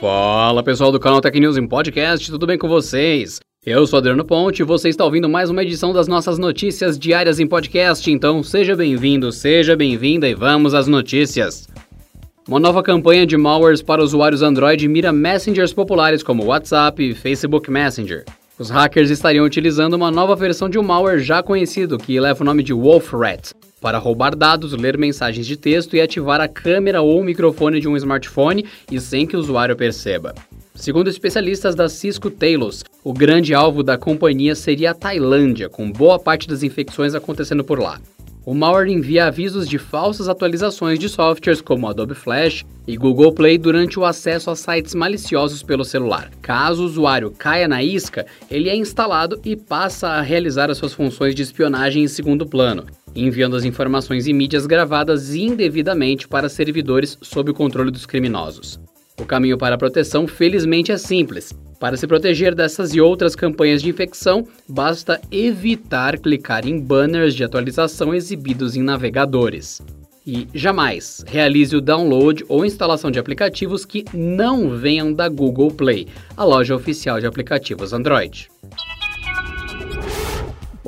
Fala pessoal do canal Tech News em Podcast, tudo bem com vocês? Eu sou Adriano Ponte e você está ouvindo mais uma edição das nossas notícias diárias em podcast, então seja bem-vindo, seja bem-vinda e vamos às notícias. Uma nova campanha de malwares para usuários Android mira messengers populares como WhatsApp e Facebook Messenger. Os hackers estariam utilizando uma nova versão de um malware já conhecido que leva o nome de Wolfrat para roubar dados, ler mensagens de texto e ativar a câmera ou o microfone de um smartphone e sem que o usuário perceba. Segundo especialistas da Cisco Talos, o grande alvo da companhia seria a Tailândia, com boa parte das infecções acontecendo por lá. O malware envia avisos de falsas atualizações de softwares como Adobe Flash e Google Play durante o acesso a sites maliciosos pelo celular. Caso o usuário caia na isca, ele é instalado e passa a realizar as suas funções de espionagem em segundo plano, enviando as informações e mídias gravadas indevidamente para servidores sob o controle dos criminosos. O caminho para a proteção, felizmente, é simples. Para se proteger dessas e outras campanhas de infecção, basta evitar clicar em banners de atualização exibidos em navegadores. E jamais realize o download ou instalação de aplicativos que não venham da Google Play, a loja oficial de aplicativos Android.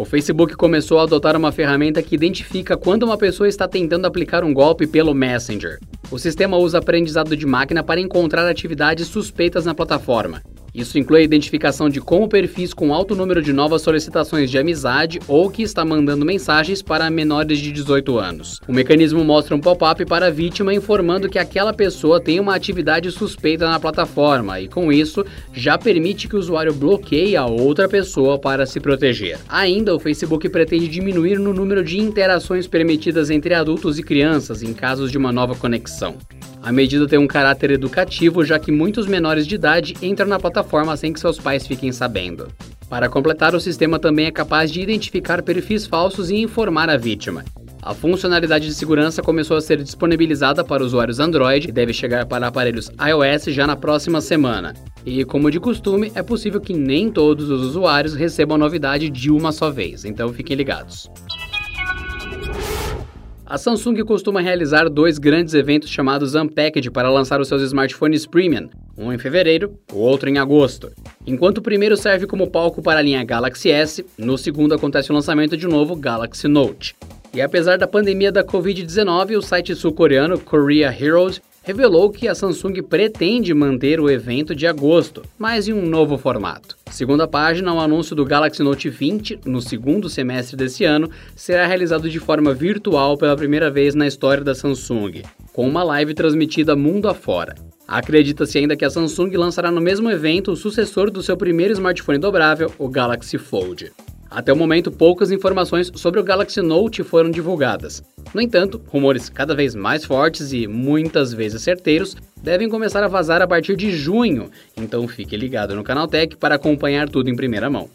O Facebook começou a adotar uma ferramenta que identifica quando uma pessoa está tentando aplicar um golpe pelo Messenger. O sistema usa aprendizado de máquina para encontrar atividades suspeitas na plataforma. Isso inclui a identificação de como perfis com alto número de novas solicitações de amizade ou que está mandando mensagens para menores de 18 anos. O mecanismo mostra um pop-up para a vítima informando que aquela pessoa tem uma atividade suspeita na plataforma e, com isso, já permite que o usuário bloqueie a outra pessoa para se proteger. Ainda, o Facebook pretende diminuir no número de interações permitidas entre adultos e crianças em casos de uma nova conexão. A medida tem um caráter educativo, já que muitos menores de idade entram na plataforma sem que seus pais fiquem sabendo. Para completar, o sistema também é capaz de identificar perfis falsos e informar a vítima. A funcionalidade de segurança começou a ser disponibilizada para usuários Android e deve chegar para aparelhos iOS já na próxima semana. E, como de costume, é possível que nem todos os usuários recebam a novidade de uma só vez, então fiquem ligados. A Samsung costuma realizar dois grandes eventos chamados Unpacked para lançar os seus smartphones premium, um em fevereiro, o outro em agosto. Enquanto o primeiro serve como palco para a linha Galaxy S, no segundo acontece o lançamento de um novo Galaxy Note. E apesar da pandemia da Covid-19, o site sul-coreano Korea Heroes revelou que a Samsung pretende manter o evento de agosto, mas em um novo formato. Segundo a página, o anúncio do Galaxy Note 20 no segundo semestre desse ano será realizado de forma virtual pela primeira vez na história da Samsung, com uma live transmitida mundo afora. Acredita-se ainda que a Samsung lançará no mesmo evento o sucessor do seu primeiro smartphone dobrável, o Galaxy Fold. Até o momento, poucas informações sobre o Galaxy Note foram divulgadas. No entanto, rumores cada vez mais fortes e muitas vezes certeiros devem começar a vazar a partir de junho, então fique ligado no Canal Tech para acompanhar tudo em primeira mão.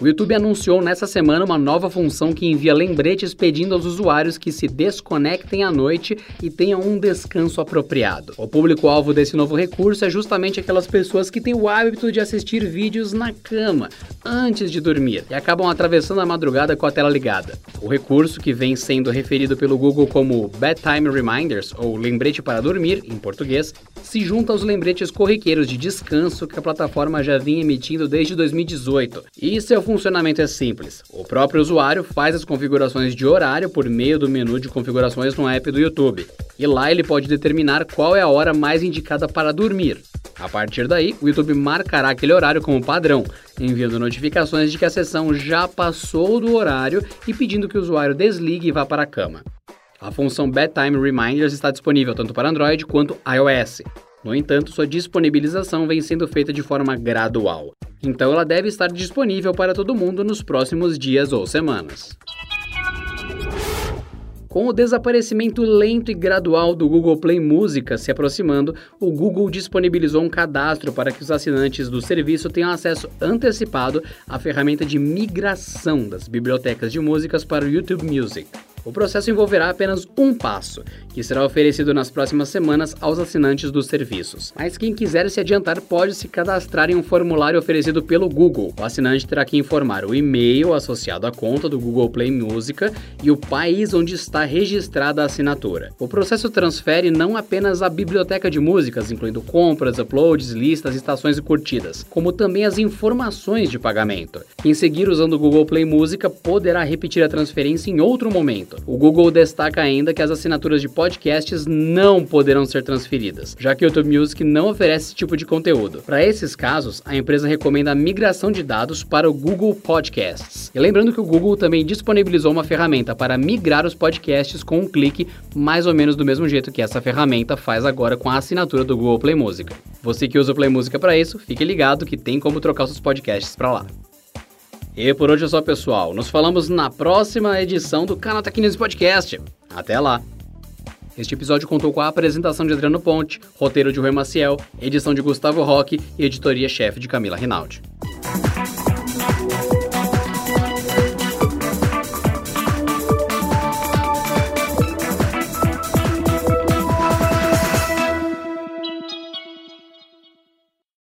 O YouTube anunciou nessa semana uma nova função que envia lembretes pedindo aos usuários que se desconectem à noite e tenham um descanso apropriado. O público-alvo desse novo recurso é justamente aquelas pessoas que têm o hábito de assistir vídeos na cama, antes de dormir, e acabam atravessando a madrugada com a tela ligada. O recurso, que vem sendo referido pelo Google como Bedtime Reminders, ou lembrete para dormir, em português, se junta aos lembretes corriqueiros de descanso que a plataforma já vinha emitindo desde 2018. E seu funcionamento é simples. O próprio usuário faz as configurações de horário por meio do menu de configurações no app do YouTube. E lá ele pode determinar qual é a hora mais indicada para dormir. A partir daí, o YouTube marcará aquele horário como padrão, enviando notificações de que a sessão já passou do horário e pedindo que o usuário desligue e vá para a cama. A função Bedtime Reminders está disponível tanto para Android quanto iOS. No entanto, sua disponibilização vem sendo feita de forma gradual, então ela deve estar disponível para todo mundo nos próximos dias ou semanas. Com o desaparecimento lento e gradual do Google Play Música se aproximando, o Google disponibilizou um cadastro para que os assinantes do serviço tenham acesso antecipado à ferramenta de migração das bibliotecas de músicas para o YouTube Music. O processo envolverá apenas um passo, que será oferecido nas próximas semanas aos assinantes dos serviços. Mas quem quiser se adiantar pode se cadastrar em um formulário oferecido pelo Google. O assinante terá que informar o e-mail associado à conta do Google Play Música e o país onde está registrada a assinatura. O processo transfere não apenas a biblioteca de músicas, incluindo compras, uploads, listas, estações e curtidas, como também as informações de pagamento. Quem seguir usando o Google Play Música poderá repetir a transferência em outro momento. O Google destaca ainda que as assinaturas de podcasts não poderão ser transferidas, já que o YouTube Music não oferece esse tipo de conteúdo. Para esses casos, a empresa recomenda a migração de dados para o Google Podcasts. E lembrando que o Google também disponibilizou uma ferramenta para migrar os podcasts com um clique, mais ou menos do mesmo jeito que essa ferramenta faz agora com a assinatura do Google Play Música. Você que usa o Play Música para isso, fique ligado que tem como trocar seus podcasts para lá. E por hoje é só, pessoal. Nos falamos na próxima edição do Canal News Podcast. Até lá! Este episódio contou com a apresentação de Adriano Ponte, roteiro de Rui Maciel, edição de Gustavo Roque e editoria-chefe de Camila Rinaldi.